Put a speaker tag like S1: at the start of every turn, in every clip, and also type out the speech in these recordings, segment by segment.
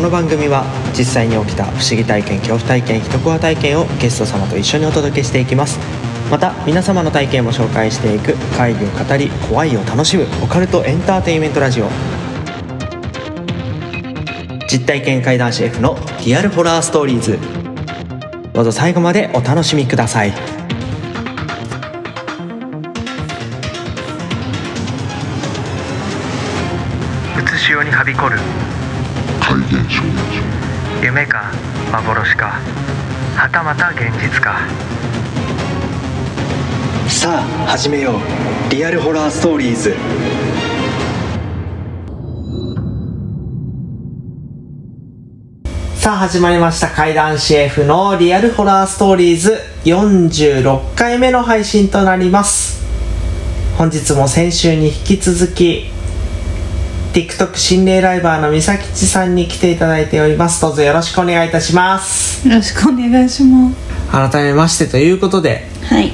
S1: この番組は実際に起きた不思議体験恐怖体験人コア体験をゲスト様と一緒にお届けしていきます。また皆様の体験も紹介していく会議を語り怖いを楽しむオカルトエンターテインメントラジオ。実体験怪談師 F のリアルホラーストーリーズ。どうぞ最後までお楽しみください。うつしおにはびこる。夢か幻かはたまた現実か。さあ始めよう。リアルホラーストーリーズ。さあ始まりました。怪談師 F のリアルホラーストーリーズ。46回目の配信となります。本日も先週に引き続き TikTok 心霊ライバーのみさきちさんに来ていただいております。どうぞよろしくお願いいたします。
S2: よろしくお願いします。
S1: 改めましてということで
S2: はい。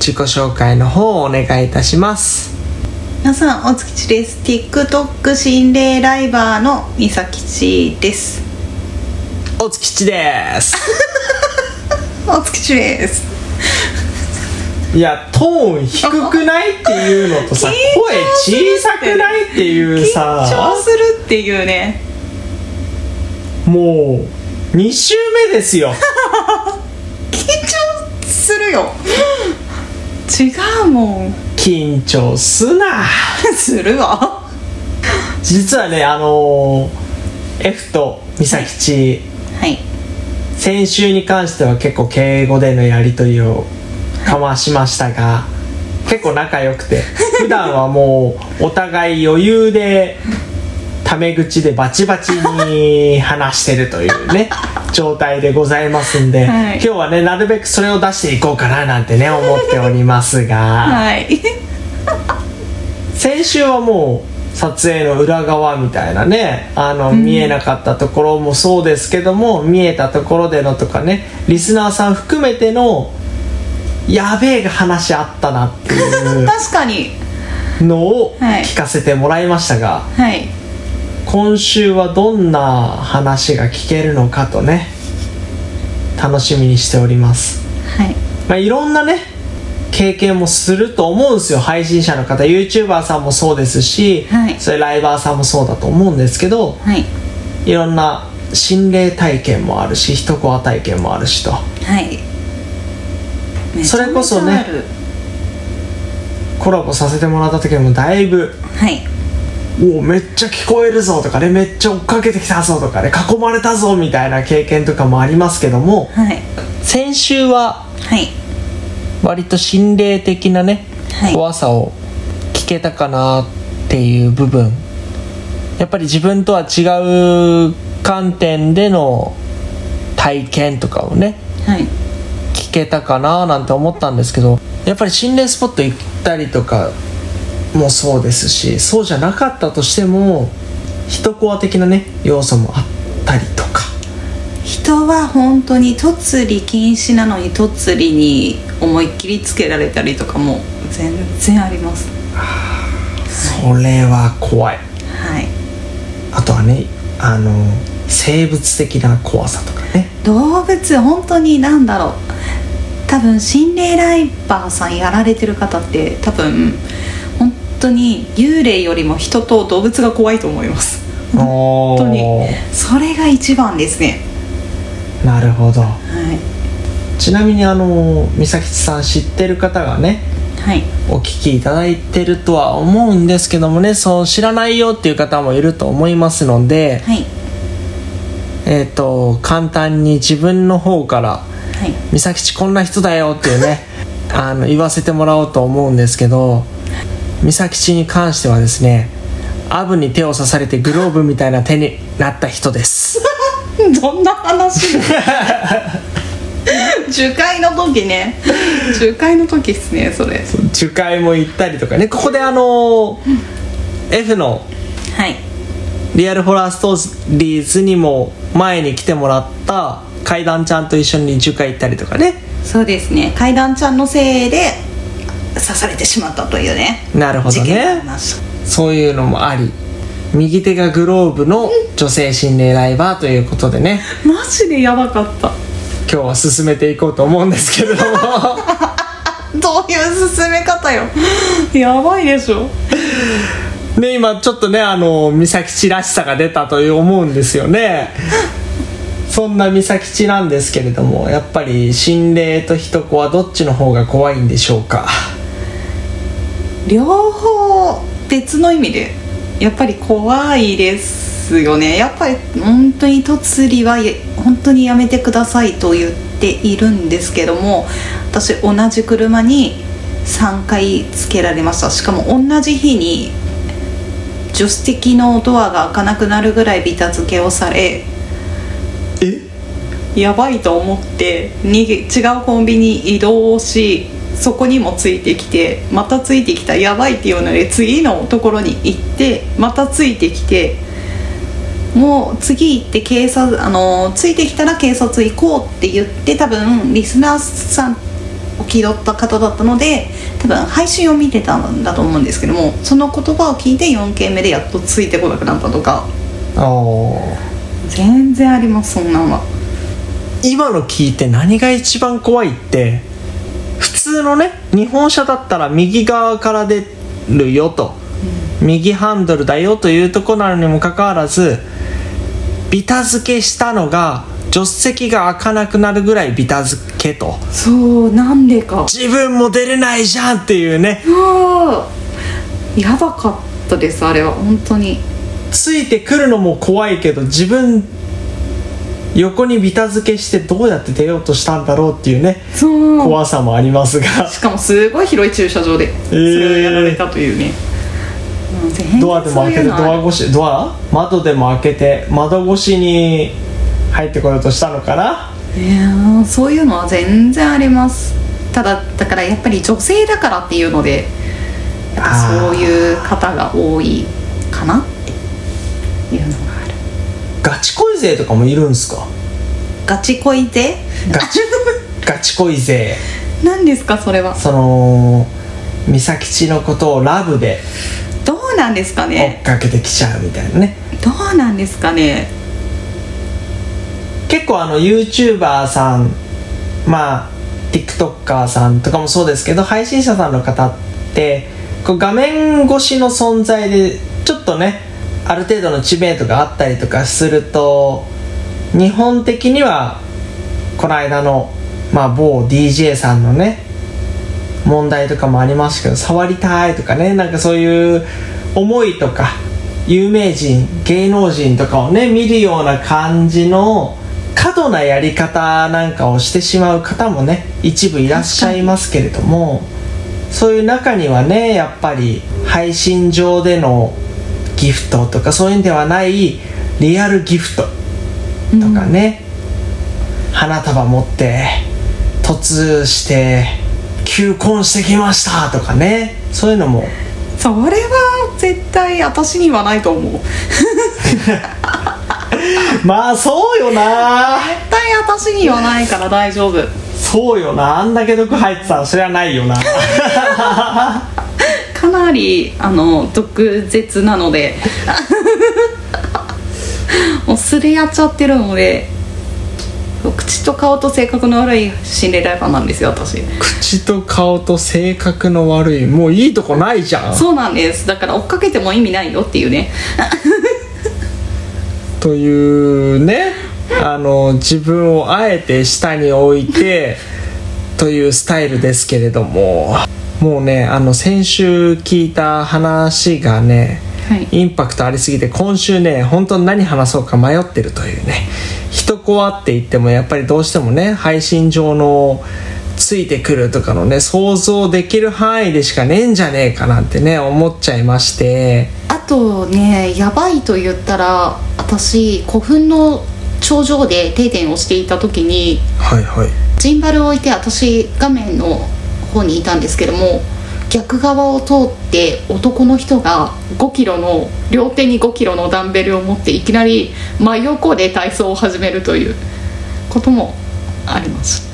S1: 自己紹介の方をお願いいたします。
S2: 皆さんおつきちです。TikTok 心霊ライバーのみさきちです。
S1: おつきちです。
S2: おつきちです
S1: いやトーン低くないっていうのとさ
S2: 緊
S1: 声小さくないっていう
S2: 緊
S1: さ
S2: 張するっていうね。
S1: もう2週目ですよ。
S2: 緊張するよ。違うもん。
S1: 緊張すな。
S2: するわ。
S1: 実はねあのー F と美咲ち
S2: はい。
S1: 先週に関しては結構敬語でのやり取りをかましましたが結構仲良くて普段はもうお互い余裕でタメ口でバチバチに話してるというね 状態でございますんで、
S2: はい。
S1: 今日はねなるべくそれを出していこうかななんてね思っておりますが。
S2: はい。
S1: 先週はもう撮影の裏側みたいなねあの、見えなかったところもそうですけども見えたところでのとかねリスナーさん含めてのやべえが話あったなっていう
S2: 確かに。
S1: のを
S2: はい
S1: 聞かせてもらいましたが、
S2: はい。
S1: 今週はどんな話が聞けるのかとね楽しみにしております。
S2: はい。
S1: まあ、いろんなね経験もすると思うんですよ。配信者の方 YouTuber さんもそうですし、
S2: はい。
S1: それライバーさんもそうだと思うんですけど
S2: はい。
S1: いろんな心霊体験もあるし人コア体験もあるしと。
S2: はい
S1: それこそねコラボさせてもらった時もだいぶ
S2: はい「
S1: おおめっちゃ聞こえるぞ」とかね「めっちゃ追っかけてきたぞ」とかね「囲まれたぞ」みたいな経験とかもありますけども
S2: はい。
S1: 先週は
S2: はい。
S1: 割と心霊的なね、
S2: はい。
S1: 怖さを聞けたかなっていう部分。やっぱり自分とは違う観点での体験とかをね
S2: はい。
S1: 聞けたかななんて思ったんですけどやっぱり心霊スポット行ったりとかもそうですしそうじゃなかったとしても人コア的なね要素もあったりとか。
S2: 人は本当に突理禁止なのに突理に思いっきりつけられたりとかも全然あります。
S1: それは怖い。
S2: はい。
S1: あとはねあの生物的な怖さとかね。
S2: 動物本当に何だろう多分心霊ライバーさんやられてる方って多分本当に幽霊よりも人と動物が怖いと思います。
S1: 本
S2: 当にそれが一番ですね。
S1: なるほど。
S2: はい。
S1: ちなみにあの美咲さん知ってる方がね
S2: はい。
S1: お聞きいただいてるとは思うんですけどもねそう知らないよっていう方もいると思いますので
S2: はい。
S1: えっ、と簡単に自分の方から
S2: はい「
S1: 美咲ちこんな人だよ」っていうね あの言わせてもらおうと思うんですけど美咲ちに関してはですねアブに手を刺されてグローブみたいな手になった人です。
S2: どんな話？樹海の時ね。樹海の時っすねそれ。
S1: 樹海も行ったりとかね。ここであの F の
S2: はい。
S1: リアルホラーストーリーズにも前に来てもらった怪談ちゃんと一緒に樹海行ったりとかね。
S2: そうですね。階段ちゃんのせいで刺されてしまったというね。
S1: なるほどね。そういうのもあり。右手がグローブの女性心霊ライバーということでね。
S2: マジでやばかった。
S1: 今日は進めていこうと思うんですけれども。
S2: どういう進め方よ。やばいでしょ。
S1: ね今ちょっとねあの美咲ちらしさが出たという思うんですよね そんな美咲ちなんですけれどもやっぱり心霊と人子はどっちの方が怖いんでしょうか？
S2: 両方別の意味でやっぱり怖いですよね。やっぱり本当に突りは本当にやめてくださいと言っているんですけども私同じ車に3回つけられました。しかも同じ日に助手席のドアが開かなくなるぐらいビタ付けをされやばいと思って逃げ違うコンビニ移動しそこにもついてきてまたついてきたやばいっていうので次のところに行ってまたついてきてもう次行って警察あのついてきたら警察行こうって言って多分リスナーさんを気取った方だったので多分配信を見てたんだと思うんですけどもその言葉を聞いて4件目でやっとついてこなくなったとか。全然ありますそんなんは
S1: 今の聞いて何が一番怖いって普通のね日本車だったら右側から出るよと、右ハンドルだよというとこなのにもかかわらずビタ付けしたのが助手席が開かなくなるぐらいビタ付けと。
S2: そうなんでか。
S1: 自分も出れないじゃんっていうね。
S2: ああやばかったですあれは。本当に。
S1: ついてくるのも怖いけど自分横にビタ付けしてどうやって出ようとしたんだろうっていうね怖さもありますが。
S2: しかもすごい広い駐車場でそれをやられたというね、もう全然
S1: ドアでも開けてドア越しドア？窓でも開けて窓越しに入ってこようとしたのかな？い
S2: やーそういうのは全然あります。ただだからやっぱり女性だからっていうのでやっぱそういう方が多いかなっていうのがある
S1: ガチ恋勢とかもいるんすか？
S2: ガチ恋で
S1: ガチ ガチ恋勢。
S2: 何ですかそれは？
S1: その美咲ちのことをラブで
S2: どうなんですか
S1: 追
S2: ね
S1: っかけてきちゃうみたいなね。
S2: どうなんですかね？
S1: 結構あの YouTuber さんまあ TikToker さんとかもそうですけど配信者さんの方ってこう画面越しの存在でちょっとねある程度の知名度があったりとかすると日本的にはこの間の、まあ、某 DJ さんのね問題とかもありましたけど触りたいとかねなんかそういう思いとか有名人芸能人とかをね見るような感じの過度なやり方なんかをしてしまう方もね一部いらっしゃいますけれどもそういう中にはねやっぱり配信上でのギフトとかそういうんではないリアルギフトとかね、花束持って突して求婚してきましたとかね。そういうのも。
S2: それは絶対私にはないと思う。
S1: まあそうよな。
S2: 絶対私にはないから大丈夫。
S1: そうよな。あんだけ毒入ってたらそれはないよな。
S2: か なりあの毒舌なので。もうすれ合っちゃってるので口と顔と性格の悪い心霊ライバーなんですよ私。
S1: 口と顔と性格の悪いもういいとこないじゃん。
S2: そうなんです。だから追っかけても意味ないよっていうね。
S1: というねあの自分をあえて下に置いてというスタイルですけれどももうねあの先週聞いた話がね
S2: はい。
S1: インパクトありすぎて今週ね本当に何話そうか迷ってるというね人コアって言ってもやっぱりどうしてもね配信上のついてくるとかのね想像できる範囲でしかねえんじゃねえかなんてね思っちゃいまして。
S2: あとねやばいと言ったら私古墳の頂上で定点をしていた時に
S1: はいはい。
S2: ジンバルを置いて私画面の方にいたんですけども逆側を通って男の人が5キロの両手に5キロのダンベルを持っていきなり真横で体操を始めるということもあります。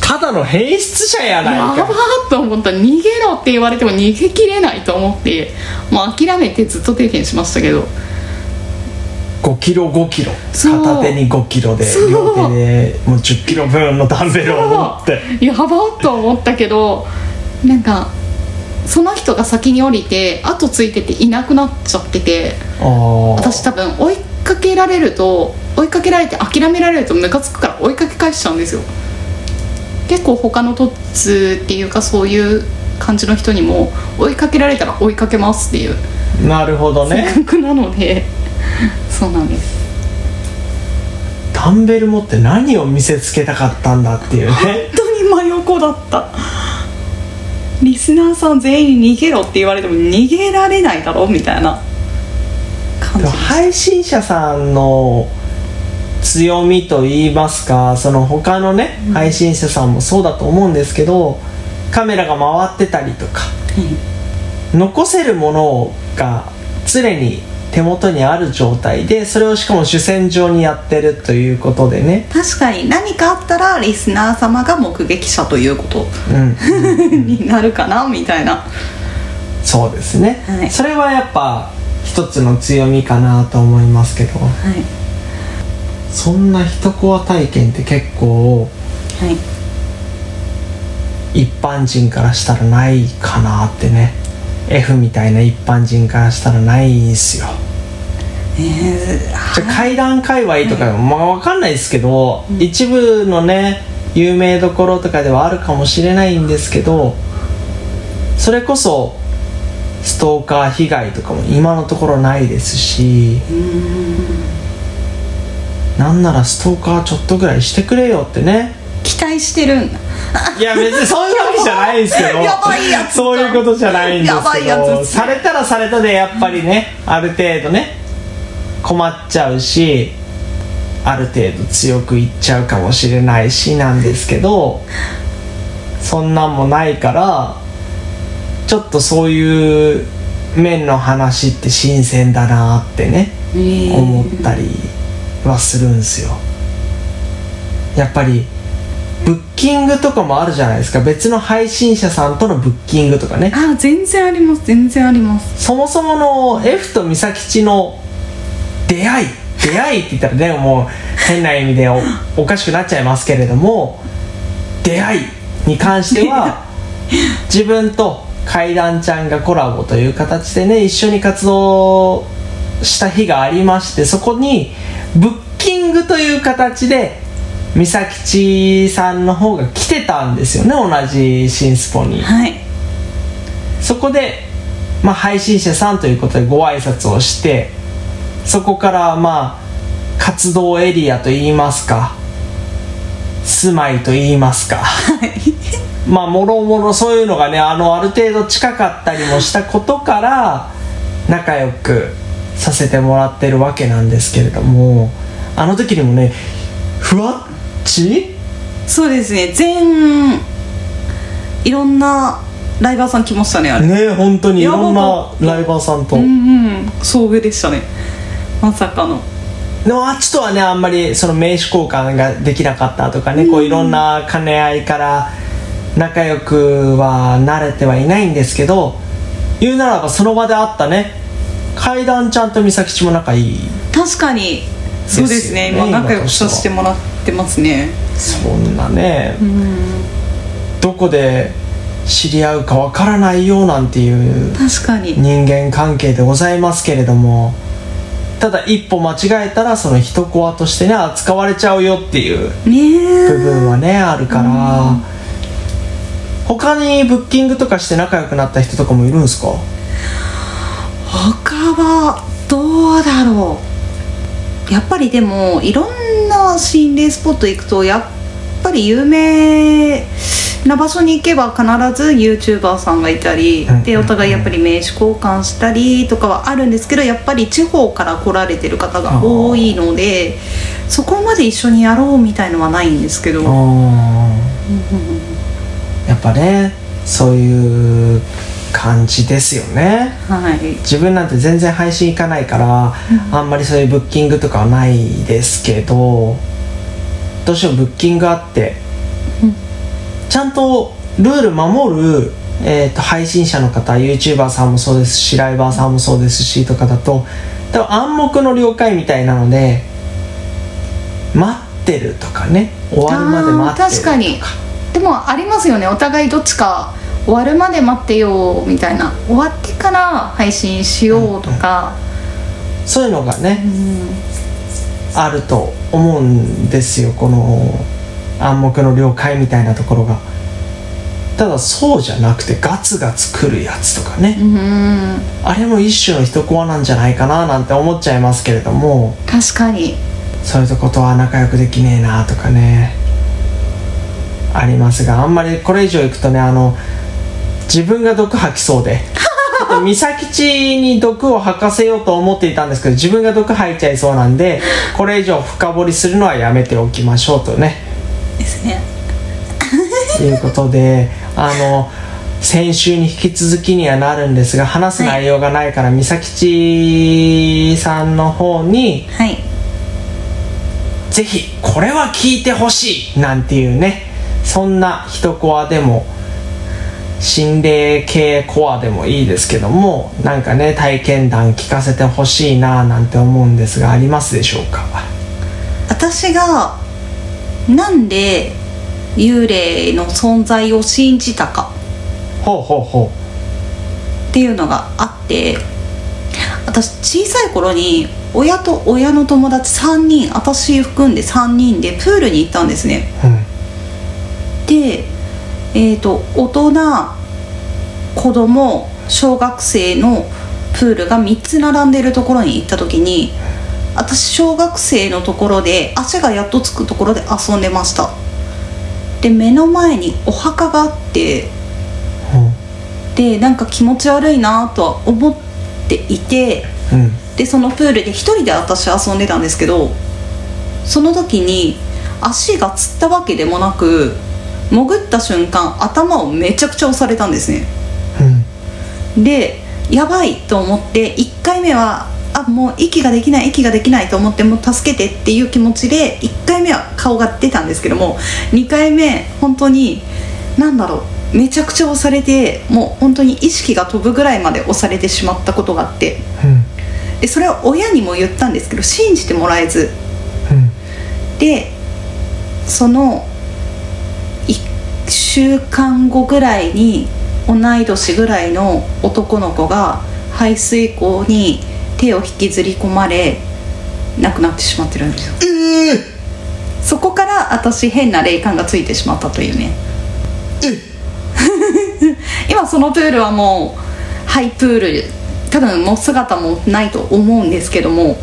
S1: ただの変質者やない
S2: やば
S1: か
S2: ーと思った。逃げろって言われても逃げきれないと思ってもう諦めてずっと定見しましたけど
S1: 5キロ5キロ。片手に5キロで両手でもう10キロ分のダンベルを持って。
S2: やばーと思ったけどなんかその人が先に降りて後ついてていなくなっちゃってて私多分追いかけられると追いかけられて諦められるとムカつくから追いかけ返しちゃうんですよ。結構他のトッツっていうかそういう感じの人にも追いかけられたら追いかけますっていう。
S1: なるほどね。
S2: 性格なので そうなんです。
S1: ダンベル持って何を見せつけたかったんだっていうね。
S2: 本当に真横だった。リスナーさん全員逃げろって言われても逃げられないだろみたいな感じ
S1: 配信者さんの強みと言いますかその他のね、配信者さんもそうだと思うんですけどカメラが回ってたりとか残せるものが常に手元にある状態でそれをしかも主戦場にやってるということでね、
S2: 確かに何かあったらリスナー様が目撃者ということ。
S1: うん、
S2: になるかなみたいな。
S1: そうですね、
S2: はい。
S1: それはやっぱ一つの強みかなと思いますけど。
S2: はい。
S1: そんな一コア体験って結構
S2: はい。
S1: 一般人からしたらないかなってね。F みたいな一般人からしたらないんすよ
S2: え
S1: じゃあ階段界隈とか、まあ分かんないですけど、一部のね有名どころとかではあるかもしれないんですけどそれこそストーカー被害とかも今のところないですしなんならストーカーちょっとぐらいしてくれよってね。
S2: 期待してるん。だ
S1: いや別にそういうわけじゃないんですけど
S2: やばいやつだ
S1: そういうことじゃないんですけどされたらされたでやっぱりねある程度ね困っちゃうしある程度強くいっちゃうかもしれないしなんですけどそんなんもないからちょっとそういう面の話って新鮮だなってね思ったりはするんですよ。やっぱりブッキングとかもあるじゃないですか。別の配信者さんとのブッキングとかね。
S2: あ全然あります全然あります。
S1: そもそもの F と美咲ちの出会い出会いって言ったらねもう変な意味でおおかしくなっちゃいますけれども出会いに関しては 自分と怪談ちゃんがコラボという形でね一緒に活動した日がありましてそこにブッキングという形で美咲ちさんの方が来てたんですよね同じ新スポに。
S2: はい
S1: そこで、まあ、配信者さんということでご挨拶をしてそこからまあ活動エリアといいますか住まいといいますか。まあもろもろそういうのがねあのある程度近かったりもしたことから仲良くさせてもらってるわけなんですけれどもあの時にもねふわっち？
S2: そうですね。全いろんなライバーさん来ましたねあれ、
S1: ね本当にいろんなライバーさんと。
S2: うんうん。遭遇でしたねまさかの。
S1: でもあっちとはねあんまりその名刺交換ができなかったとかね、こういろんな兼ね合いから仲良くは慣れてはいないんですけど言うならばその場で会ったね階段ちゃんと美咲ちも仲いい。
S2: 確かに。そうですね。
S1: ですよね。
S2: 今仲良くさせてもらってますね。
S1: そんなね
S2: うん。
S1: どこで知り合うかわからないよなんていう
S2: 確かに。
S1: 人間関係でございますけれどもただ一歩間違えたらその一コアとしてね扱われちゃうよっていう。部分はねあるから。他にブッキングとかして仲良くなった人とかもいるんですか？
S2: 他はどうだろう。やっぱりでもいろんな心霊スポット行くとやっぱり有名な場所に行けば必ず YouTuber さんがいたり、
S1: うん。
S2: でお互いやっぱり名刺交換したりとかはあるんですけどやっぱり地方から来られてる方が多いのでそこまで一緒にやろうみたいのはないんですけど、
S1: やっぱねそういう感じですよね。
S2: はい。
S1: 自分なんて全然配信行かないから、あんまりそういうブッキングとかはないですけどどうしてもブッキングあって、
S2: うん
S1: ちゃんとルール守る、えー、と配信者の方 YouTuber さんもそうですしライバーさんもそうですしとかだと多分暗黙の了解みたいなので待ってるとかね終わるまで待ってると
S3: あー確かに。でもありますよね。お互いどっちか終わるまで待ってよみたいな。終わってから配信しようとか、
S1: そういうのがね
S3: うん。
S1: あると思うんですよこの暗黙の了解みたいなところが。ただそうじゃなくてガツガツ来るやつとかね、
S3: うん。
S1: あれも一種の一コアなんじゃないかななんて思っちゃいますけれども。
S3: 確かに。
S1: そういうとことは仲良くできねえなとかね。ありますがあんまりこれ以上いくとねあの自分が毒吐きそうで。美咲ちに毒を吐かせようと思っていたんですけど自分が毒吐いちゃいそうなんでこれ以上深掘りするのはやめておきましょうとね
S3: ですね。
S1: いうことであの先週に引き続きにはなるんですが話す内容がないから、美咲ちさんの方に
S3: はい。
S1: ぜひこれは聞いてほしいなんていうねそんな一コアでも心霊系コアでもいいですけどもなんかね体験談聞かせてほしいななんて思うんですがありますでしょうか？
S2: 私がなんで幽霊の存在を信じたか
S1: ほうほうほ
S2: っていうのがあって私小さい頃に親と親の友達3人私含んで3人でプールに行ったんですね。
S1: ううん。
S2: でえー、と大人子供小学生のプールが3つ並んでるところに行った時に私小学生のところで足がやっとつくところで遊んでました。で目の前にお墓があってでなんか気持ち悪いなとは思っていて
S1: うん。うん
S2: でそのプールで一人で私遊んでたんですけどその時に足がつったわけでもなく潜った瞬間頭をめちゃくちゃ押されたんですね。
S1: うん。
S2: でやばいと思って1回目はあもう息ができない息ができないと思ってもう助けてっていう気持ちで1回目は顔が出たんですけども2回目本当に何だろうめちゃくちゃ押されてもう本当に意識が飛ぶぐらいまで押されてしまったことがあって。
S1: うん。
S2: でそれを親にも言ったんですけど信じてもらえず。
S1: うん。
S2: でその1週間後ぐらいに同い年ぐらいの男の子が排水溝に手を引きずり込まれ亡くなってしまってるんですよ。
S1: ええ
S2: そこから私変な霊感がついてしまったというね。今そのプールはもうハイプール多分もう姿もないと思うんですけども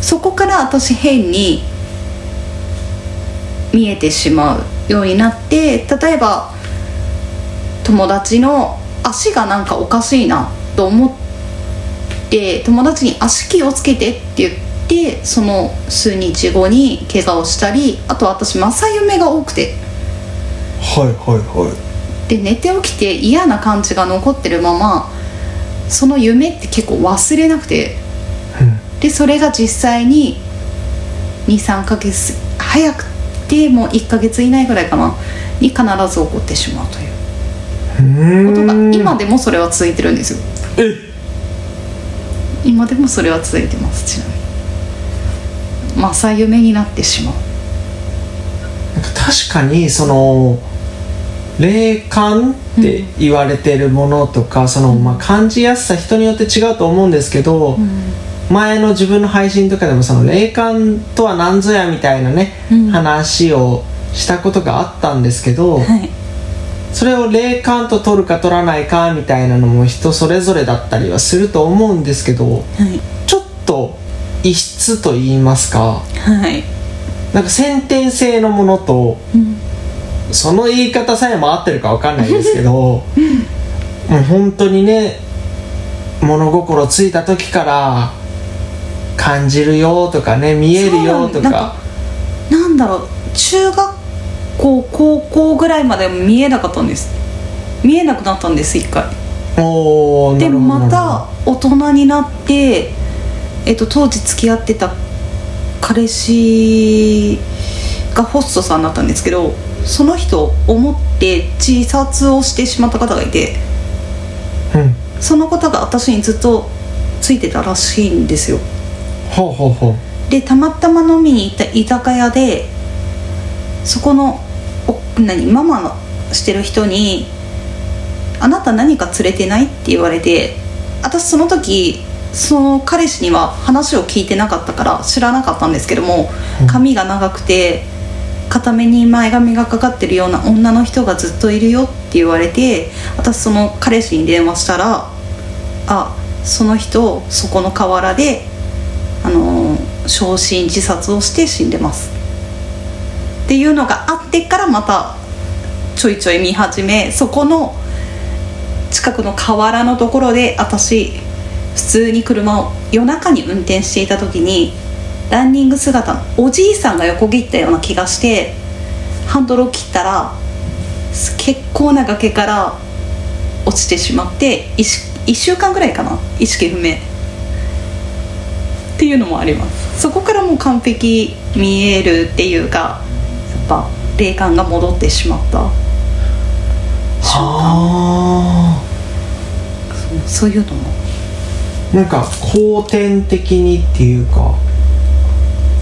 S2: そこから私変に見えてしまうようになって例えば友達の足がなんかおかしいなと思って友達に足気をつけてって言ってその数日後に怪我をしたりあと私正夢が多くて。
S1: はいはいはい。
S2: で寝て起きて嫌な感じが残ってるままその夢って結構忘れなくて。
S1: うん。
S2: でそれが実際に23ヶ月早くてもう1ヶ月以内ぐらいかなに必ず起こってしまうという。
S1: う
S2: ことが今でもそれは続いてるんですよ。
S1: え
S2: 今でもそれは続いてますちなみに。正夢になってしまう。
S1: なんか確かにその霊感って言われてるものとか、そのまあ感じやすさ人によって違うと思うんですけど、前の自分の配信とかでもその霊感とは何ぞやみたいなね、
S2: うん。
S1: 話をしたことがあったんですけど、
S2: はい
S1: それを霊感と取るか取らないかみたいなのも人それぞれだったりはすると思うんですけど
S2: はい。
S1: ちょっと異質と言いますか
S2: はい、
S1: なんか先天性のものと
S2: うん。
S1: その言い方さえも合ってるかわかんないですけどもう本当にね物心ついた時から感じるよとかね見えるよと
S2: そうなん
S1: か
S2: なんだろう。中学校高校ぐらいまで見えなかったんです。見えなくなったんです一回。でまた大人になって、えっと、当時付き合ってた彼氏がホストさんだったんですけどその人を思って自殺をしてしまった方がいて
S1: うん。
S2: その方が私にずっとついてたらしいんですよ。
S1: ほうほうほう。
S2: でたまたま飲みに行った居酒屋でそこのお何ママのしてる人に「あなた何か連れてない?」って言われて私その時その彼氏には話を聞いてなかったから知らなかったんですけども
S1: うん
S2: 髪が長くて片目に前髪がかかってるような女の人がずっといるよって言われて私その彼氏に電話したら「あその人そこの河原であの焼身自殺をして死んでますっていうのがあってからまたちょいちょい見始めそこの近くの河原のところで私普通に車を夜中に運転していた時にランニング姿のおじいさんが横切ったような気がしてハンドルを切ったら結構な崖から落ちてしまって 1, 週間ぐらいかな意識不明。っていうのもあります。そこからもう完璧見えるっていうかぱ霊感が戻ってしまった。
S1: は
S2: そういうのも。
S1: あなんか後天的にっていうか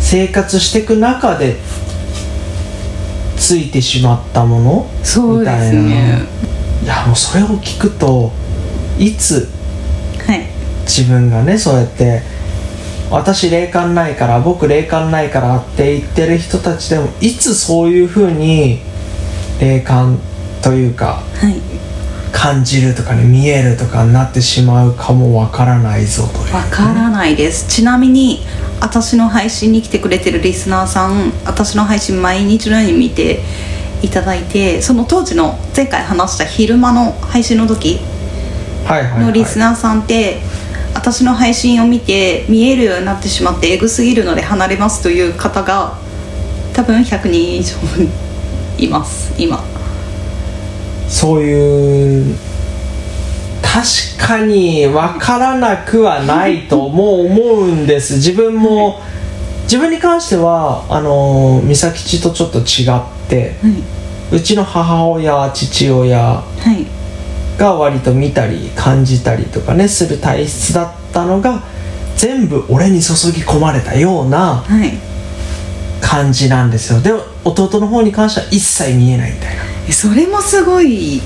S1: 生活していく中でついてしまったもの？
S2: そうです
S1: みたい
S2: ね
S1: な。いやもうそれを聞くといつ
S2: はい。
S1: 自分がねそうやって私霊感ないから僕霊感ないからって言ってる人たちでもいつそういうふうに霊感というか
S2: はい。
S1: 感じるとかね見えるとかになってしまうかもわからないぞという。
S2: わからないです。ちなみに私の配信に来てくれてるリスナーさん私の配信毎日のように見ていただいてその当時の前回話した昼間の配信の時
S1: はいはい、はい、
S2: のリスナーさんって、私の配信を見て見えるようになってしまってエグすぎるので離れますという方が多分100人以上います今。
S1: そういう確かに分からなくはないともう思うんです。自分も自分に関してはあの美咲ちとちょっと違って
S2: はい。う
S1: ちの母親父親
S2: はい
S1: が割と見たり感じたりとかねする体質だったのが全部俺に注ぎ込まれたような
S2: はい。
S1: 感じなんですよ。でも弟の方に関しては一切見えないみたいな。
S2: えそれもすごい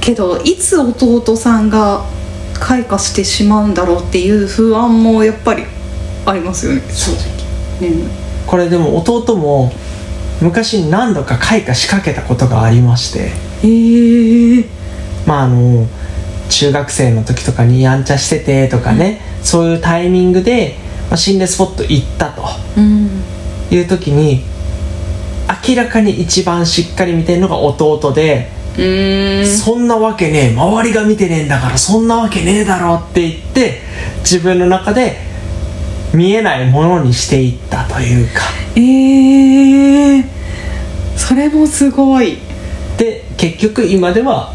S2: けどいつ弟さんが開花してしまうんだろうっていう不安もやっぱりありますよね。正直ね。
S1: これでも弟も昔に何度か開花しかけたことがありまして。
S2: ええ
S1: まああの中学生の時とかにやんちゃしててとかね、そういうタイミングで、まあ、心霊スポット行ったと。
S2: うん
S1: いう時に明らかに一番しっかり見てるのが弟で、
S2: うーん。
S1: そんなわけねえ周りが見てねえんだからそんなわけねえだろって言って自分の中で見えないものにしていったというか。
S2: ええそれもすごい。
S1: で結局今では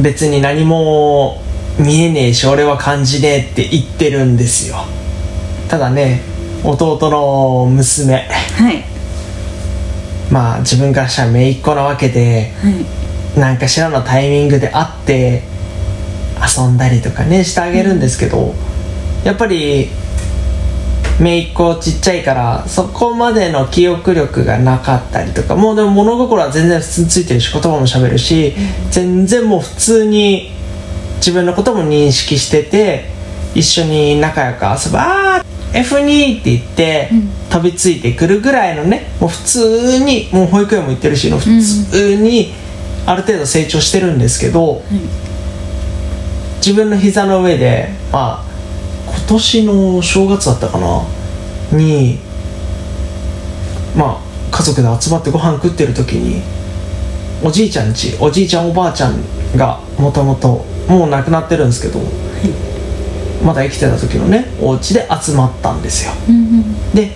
S1: 別に何も見えねえし俺は感じねえって言ってるんですよ。ただね弟の娘。
S2: はい。
S1: まあ自分からしたら姪っ子なわけで
S2: はい。
S1: 何かしらのタイミングで会って遊んだりとかねしてあげるんですけど、やっぱり姪っ子ちっちゃいからそこまでの記憶力がなかったりとかもうでも物心は全然普通についてるし言葉も喋るし、全然もう普通に自分のことも認識してて一緒に仲良く遊ぶあー F2 って言って、飛びついてくるぐらいのねもう普通にもう保育園も行ってるしの普通にある程度成長してるんですけど、自分の膝の上でまあ今年の正月だったかな？にまあ家族で集まってご飯食ってる時におじいちゃんちおじいちゃんおばあちゃんがもともともう亡くなってるんですけど、まだ生きてた時のねお家で集まったんですよ。で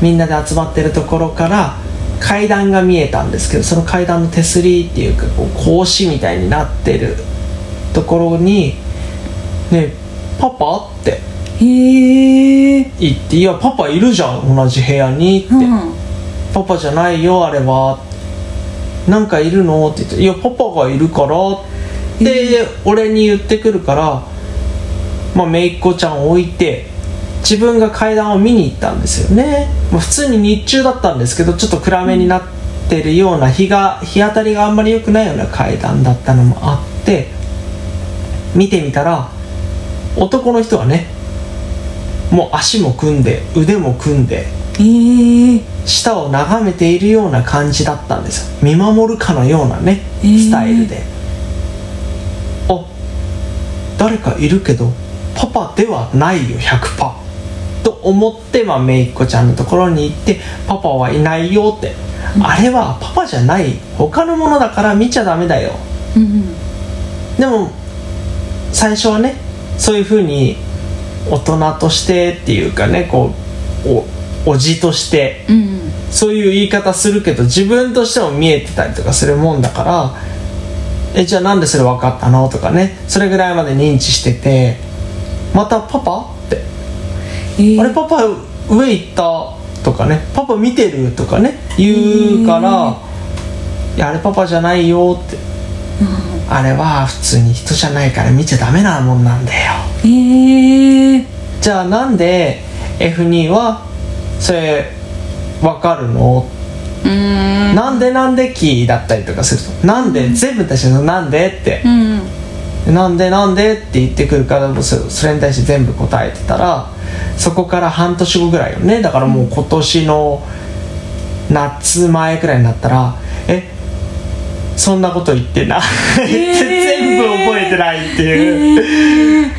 S1: みんなで集まってるところから階段が見えたんですけどその階段の手すりっていうかこう格子みたいになってるところに「ねえパパ?」って
S2: へえ
S1: 言って「いやパパいるじゃん同じ部屋に」って「
S2: うん。
S1: パパじゃないよあれは」「なんかいるの?」って言って「いやパパがいるから」って俺に言ってくるからまあ姪っ子ちゃんを置いて自分が階段を見に行ったんですよね、まあ、普通に日中だったんですけどちょっと暗めになってるような日が日当たりがあんまり良くないような階段だったのもあって見てみたら男の人はねもう足も組んで腕も組んで
S2: え。ー、
S1: 下を眺めているような感じだったんですよ。見守るかのようなね
S2: え。ー
S1: スタイルで、あ誰かいるけどパパではないよ100%と思ってまあめいっ子ちゃんのところに行ってパパはいないよって、あれはパパじゃない。他のものだから見ちゃダメだよ。
S2: うん
S1: でも最初はねそういうふうに大人としてっていうかねこうおおじとして
S2: うん。
S1: そういう言い方するけど自分としても見えてたりとかするもんだからえじゃあなんでそれ分かったのとかねそれぐらいまで認知しててまたパパ？って。
S2: えー。
S1: あれパパ上行った？とかね。パパ見てる？とかね。言うからいやあれパパじゃないよってあれは普通に人じゃないから見ちゃダメなもんなんだよ。
S2: え。ー、
S1: じゃあなんで F2 はそれ分かるの？
S2: うーん。
S1: なんでなんでキーだったりとかすると？なんで全部出してのなんでって。
S2: うん。
S1: なんでなんでって言ってくるからそそれに対して全部答えてたらそこから半年後ぐらいよね。だからもう今年の夏前くらいになったらえそんなこと言ってな。全部覚えてないっていう、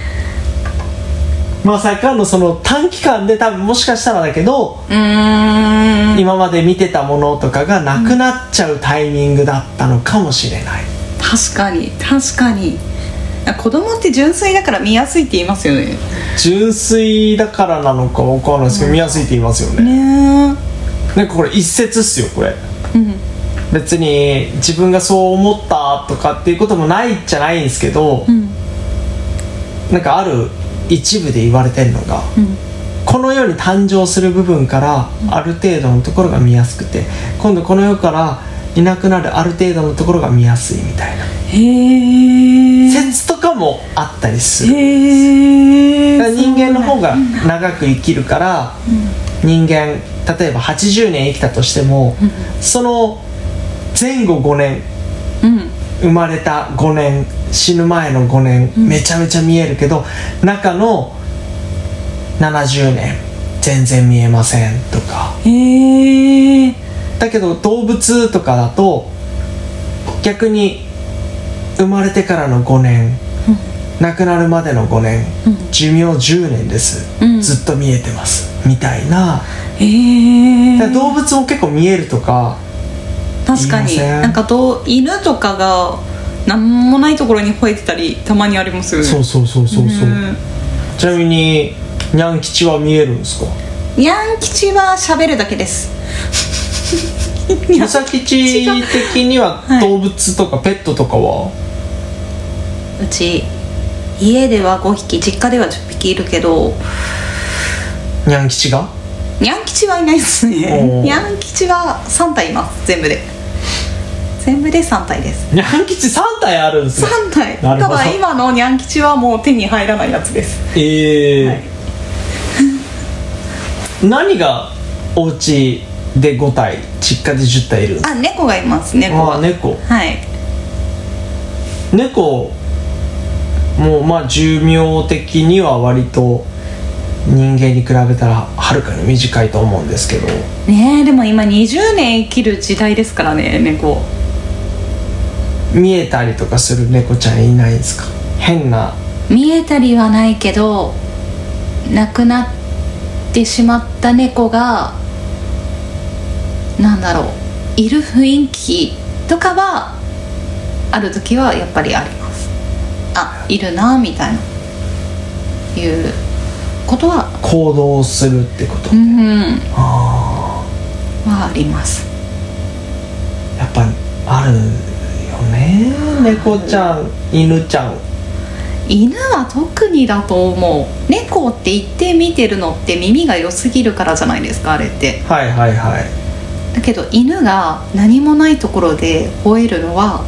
S1: まさかのその短期間で多分もしかしたらだけど
S2: うーん。
S1: 今まで見てたものとかがなくなっちゃうタイミングだったのかもしれない、
S2: 確かに確かに。子供って純粋だから見やすいって言いますよね。
S1: 純粋だからなのかわかんないですけど見やすいって言いますよね。
S2: ね。
S1: これ一説っすよこれ。
S2: うん
S1: 別に自分がそう思ったとかっていうこともないじゃないんですけど、
S2: うん。
S1: なんかある一部で言われてるのが、
S2: うん。
S1: この世に誕生する部分からある程度のところが見やすくて今度この世からいなくなるある程度のところが見やすいみたいな。説とかもあったりする。人間の方が長く生きるから人間例えば80年生きたとしてもその前後5年。
S2: うん。
S1: 生まれた5年。死ぬ前の5年。めちゃめちゃ見えるけど中の70年。全然見えませんとか。
S2: へえ。
S1: だけど動物とかだと逆に生まれてからの5年。亡くなるまでの5年。寿命10年です。
S2: うん。
S1: ずっと見えてます。みたいな。動物も結構見えるとか
S2: 確かに。なんかどう犬とかが何もないところに吠えてたりたまにありますよね。
S1: そうそうそうそうちなみににゃん吉は見えるんですか？
S2: にゃん吉は喋るだけです。にゃん
S1: むさ吉的には
S2: はい
S1: 動物とかペットとかは？
S2: うち家では5匹実家では10匹いるけど。
S1: にゃん吉が？
S2: にゃん吉はいないです
S1: お
S2: ね
S1: ー。
S2: にゃん吉は3体います全部で全部で3体です。
S1: にゃん吉3体あるんですね。
S2: 3体。ただ今のにゃん吉はもう手に入らないやつです。
S1: ええ
S2: はい。
S1: 何がお家で5体実家で10体いる
S2: あ猫がいます猫。
S1: あ猫。
S2: はい。
S1: 猫。もうまあ寿命的には割と人間に比べたらはるかに短いと思うんですけど。
S2: ねえでも今20年生きる時代ですからね猫
S1: 見えたりとかする猫ちゃんいないんですか？変な。
S3: 見えたりはないけど亡くなってしまった猫がなんだろういる雰囲気とかはある時はやっぱりあります。あいるなみたいないうことは。
S1: 行動するってこと、
S3: うん
S1: あ
S3: はあります。
S1: あやっぱあるよね猫ちゃん犬ちゃん。
S3: 犬は特にだと思う。猫って言って見てるのって耳が良すぎるからじゃないですかあれって。
S1: はいはいはい。
S3: だけど犬が何もないところで吠えるのは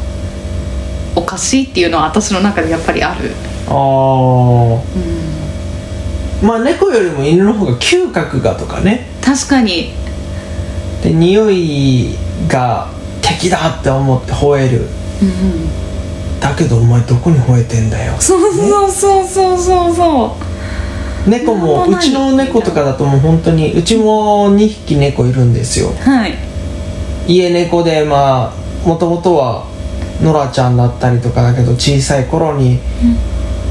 S3: おかしいっていうのは私の中でやっぱりある、
S1: ああまあ猫よりも犬の方が嗅覚がとかね。
S3: 確かに。
S1: で匂いが敵だって思って吠える
S3: うんうん。
S1: だけどお前どこに吠えてんだよ
S3: そうそうそうそうそうそう。
S1: 猫もうちの猫とかだともう本当にうちも2匹猫いるんですよ。
S3: はい。
S1: 家猫でまあもともとはノラちゃんだったりとかだけど小さい頃に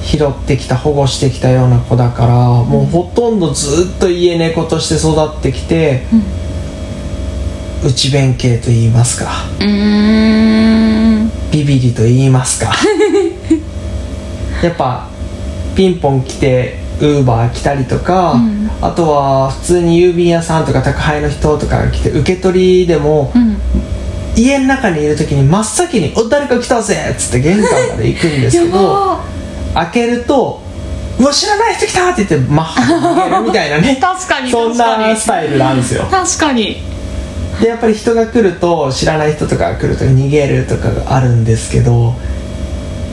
S1: 拾ってきた保護してきたような子だから、もうほとんどずっと家猫として育ってきて、内弁慶と言いますか。
S3: うーん
S1: ビビリと言いますか。やっぱピンポン来てウーバー来たりとか、
S3: うん。
S1: あとは普通に郵便屋さんとか宅配の人とかが来て受け取りでも、
S3: うん。
S1: 家の中にいる時に真っ先に「お誰か来たぜ!」っつって玄関まで行くんです
S3: や
S1: けど
S3: ば
S1: 開けると「うわ知らない人来た!」って言ってマッハみたいなね。
S3: 確かに
S1: そん
S3: 確かに。
S1: なスタイルなんですよ。
S3: 確かに
S1: でやっぱり人が来ると知らない人とかが来ると逃げるとかがあるんですけど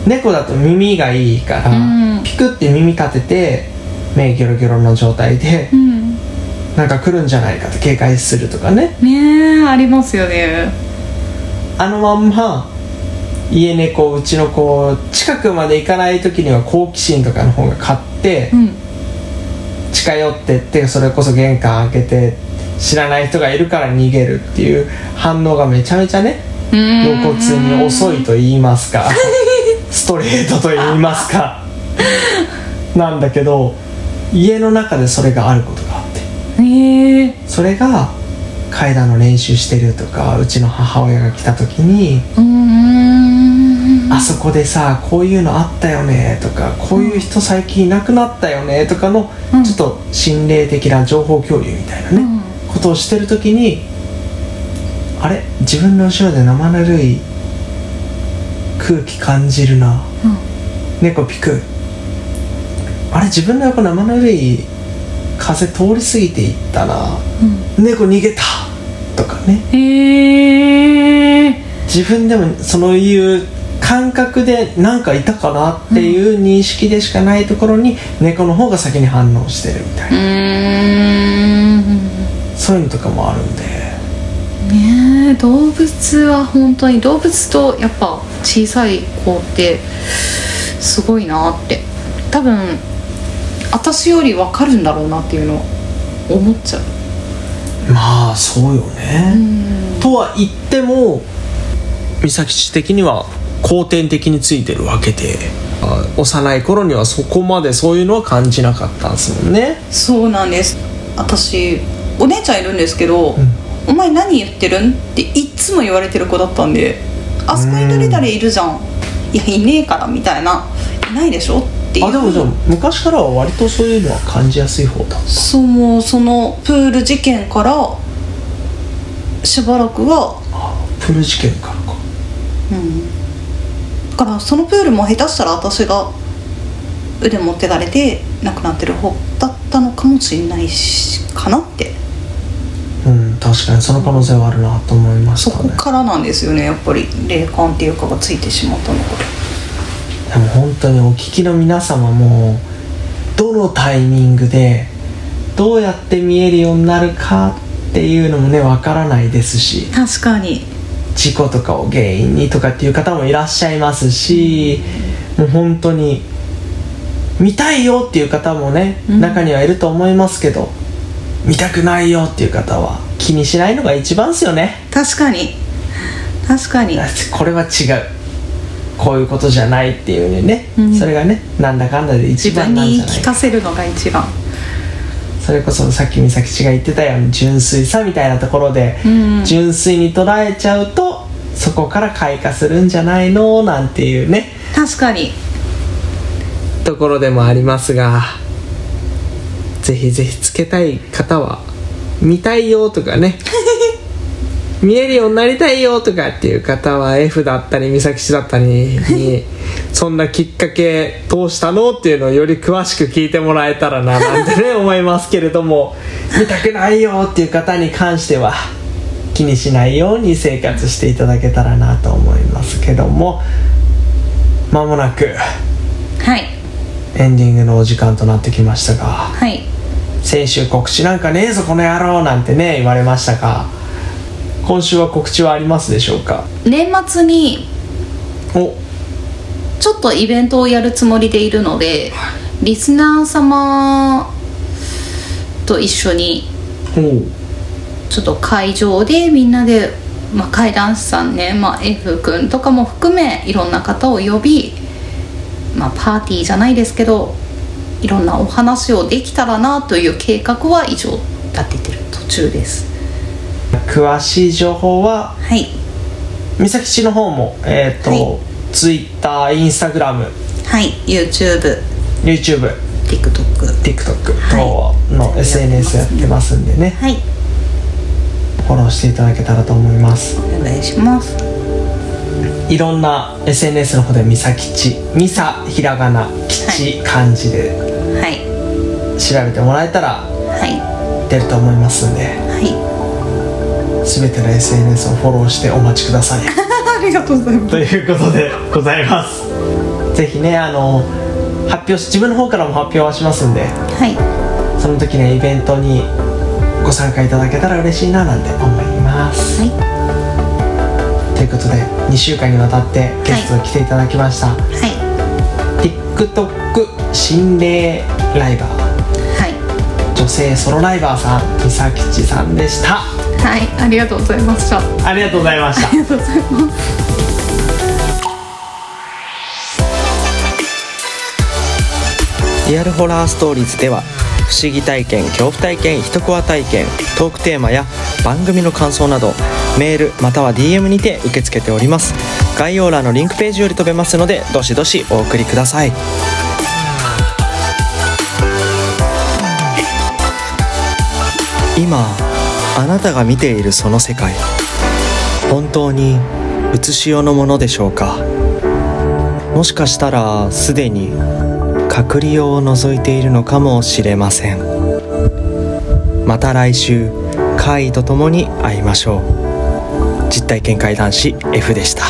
S1: 猫だと耳がいいから、
S3: うん。
S1: ピクって耳立てて目ギョロギョロの状態で
S3: うん。
S1: なんか来るんじゃないかと警戒するとかね。
S3: ねえありますよね。
S1: あのまんま家猫うちの子近くまで行かない時には好奇心とかの方が勝って
S3: うん。
S1: 近寄ってってそれこそ玄関開けて知らない人がいるから逃げるっていう反応がめちゃめちゃね露骨に遅いと言いますか ストレートと言いますか。なんだけど家の中でそれがあることがあって。
S3: へえ。
S1: それが階段の練習してるとかうちの母親が来た時にあそこでさこういうのあったよねとかこういう人最近いなくなったよねとかの
S3: うん。
S1: ちょっと心霊的な情報共有みたいなね、
S3: うん
S1: ことをしてる時にあれ？自分の後ろで生ぬるい空気感じるな。
S3: うん。
S1: 猫ピク。あれ？自分の横生ぬるい風通り過ぎていったな。猫逃げた。とかね。
S3: へえ
S1: 自分でもそういう感覚で何かいたかなっていう認識でしかないところに猫の方が先に反応してるみたいうな、そういうのとかもあるんで。
S3: ねえ動物は本当に動物とやっぱ小さい子ってすごいなって。多分私より分かるんだろうなっていうのを思っちゃう。
S1: まあそうよね、
S3: うん。
S1: とは言っても美咲氏的には後天的についてるわけであ幼い頃にはそこまでそういうのは感じなかったんですもんね。
S2: そうなんです。私お姉ちゃんいるんですけど、お前何言ってるんっていっつも言われてる子だったんであそこに誰々いるじゃん。いやいねえからみたいな。いないでしょっていう。
S1: あでもじゃあ昔からは割とそういうのは感じやすい方だ
S2: そうもうそのプール事件からしばらくは
S1: プール事件からか。
S2: うん。だからそのプールも下手したら私が腕持ってかれて亡くなってる方だったのかもしれないしかなって。
S1: うん確かにその可能性はあるなと思いまし
S2: そ
S1: たね
S2: こからなんですよねやっぱり霊感っていうかがついてしまったのが。
S1: でも本当にお聞きの皆様もどのタイミングでどうやって見えるようになるかっていうのもねわからないですし
S2: 確かに。
S1: 事故とかを原因にとかっていう方もいらっしゃいますしもう本当に見たいよっていう方もね、
S2: うん。
S1: 中にはいると思いますけど見たくないよっていう方は気にしないのが一番ですよね。
S2: 確かに。確かに。
S1: これは違う。こういうことじゃないっていうね、
S2: うん。
S1: それがねなんだかんだで一番なんじゃないか
S2: かせるのが一番
S1: それこそさっき美咲ちが言ってたように純粋さみたいなところで、
S2: うん。
S1: 純粋に捉えちゃうとそこから開花するんじゃないの？なんていうね。
S2: 確かに。
S1: ところでもありますがぜひぜひつけたい方は見たいよとかね。見えるようになりたいよとかっていう方は F だったり美咲氏だったりにそんなきっかけどうしたのっていうのをより詳しく聞いてもらえたらななんてね思いますけれども。見たくないよっていう方に関しては気気にしないように生活していただけたらなと思いますけども。まもなく
S2: はい。
S1: エンディングのお時間となってきましたが。
S2: はい
S1: 先週告知なんかねえぞこの野郎なんてね言われましたが今週は告知はありますでしょうか？
S2: 年末に
S1: お。
S2: ちょっとイベントをやるつもりでいるのでリスナー様と一緒に
S1: お。
S2: ちょっと会場でみんなで、まあ、怪談師さんね、まあ、F 君とかも含めいろんな方を呼び、まあ、パーティーじゃないですけどいろんなお話をできたらなという計画は以上立ててる途中です。
S1: 詳しい情報は
S2: はい。
S1: 三崎市の方もえっ、と、
S2: は
S1: Twitter、Instagram、
S2: はい。YouTube
S1: YouTube、
S2: TikTok
S1: TikTok
S2: は
S1: 等の SNS やってますんでね。
S2: はい。
S1: フォローしていただけたらと思います。
S2: お願いします。
S1: いろんな SNS の方で「みさきち」「みさ」ひらがな「きち」漢字で
S2: はい
S1: 調べてもらえたら
S2: はい。
S1: 出ると思いますんで
S2: はい。
S1: 全ての SNS をフォローしてお待ちください。
S4: ありがとうございます。
S1: ということでございます。ぜひねあの発表し自分の方からも発表はしますんで
S2: はい。
S1: その時ねイベントにご参加いただけたら嬉しいななんて思います、
S2: はい。
S1: ということで2週間にわたってゲストに来ていただきました、
S2: はい。
S1: TikTok 心霊ライバー性ソロライバーさんみさきちさんでした。
S2: はいありがとうございました。あ
S1: ありがとうございました。
S2: りがとうございます。
S5: リアルホラーストーリーズでは不思議体験恐怖体験一コア体験トークテーマや番組の感想などメールまたは DM にて受け付けております。概要欄のリンクページより飛べますのでどしどしお送りください今あなたが見ているその世界本当に写しよのものでしょうか？もしかしたらすでに隔離用を除いているのかもしれません。また来週怪異とともに会いましょう。実体験怪談師 F でした。